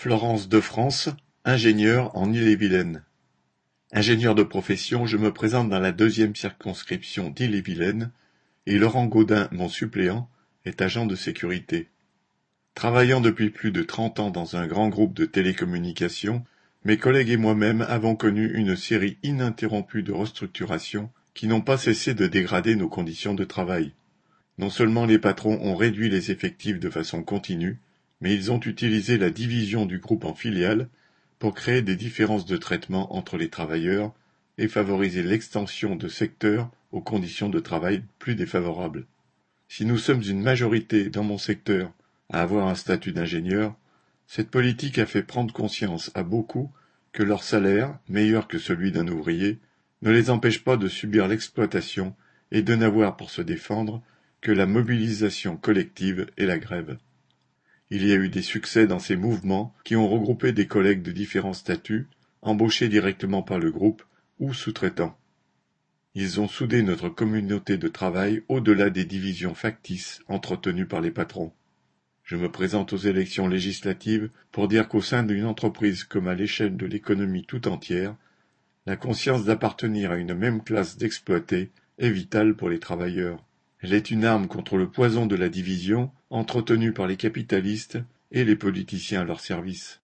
Florence Defrance, ingénieure en Ille-et-Vilaine. Ingénieur de profession, je me présente dans la deuxième circonscription d'Ille-et-Vilaine et Laurent Gaudin, mon suppléant, est agent de sécurité. Travaillant depuis plus de trente ans dans un grand groupe de télécommunications, mes collègues et moi-même avons connu une série ininterrompue de restructurations qui n'ont pas cessé de dégrader nos conditions de travail. Non seulement les patrons ont réduit les effectifs de façon continue, mais ils ont utilisé la division du groupe en filiales pour créer des différences de traitement entre les travailleurs et favoriser l'extension de secteurs aux conditions de travail plus défavorables. Si nous sommes une majorité dans mon secteur à avoir un statut d'ingénieur, cette politique a fait prendre conscience à beaucoup que leur salaire, meilleur que celui d'un ouvrier, ne les empêche pas de subir l'exploitation et de n'avoir pour se défendre que la mobilisation collective et la grève. Il y a eu des succès dans ces mouvements qui ont regroupé des collègues de différents statuts, embauchés directement par le groupe ou sous-traitants. Ils ont soudé notre communauté de travail au-delà des divisions factices entretenues par les patrons. Je me présente aux élections législatives pour dire qu'au sein d'une entreprise comme à l'échelle de l'économie tout entière, la conscience d'appartenir à une même classe d'exploités est vitale pour les travailleurs. Elle est une arme contre le poison de la division entretenue par les capitalistes et les politiciens à leur service.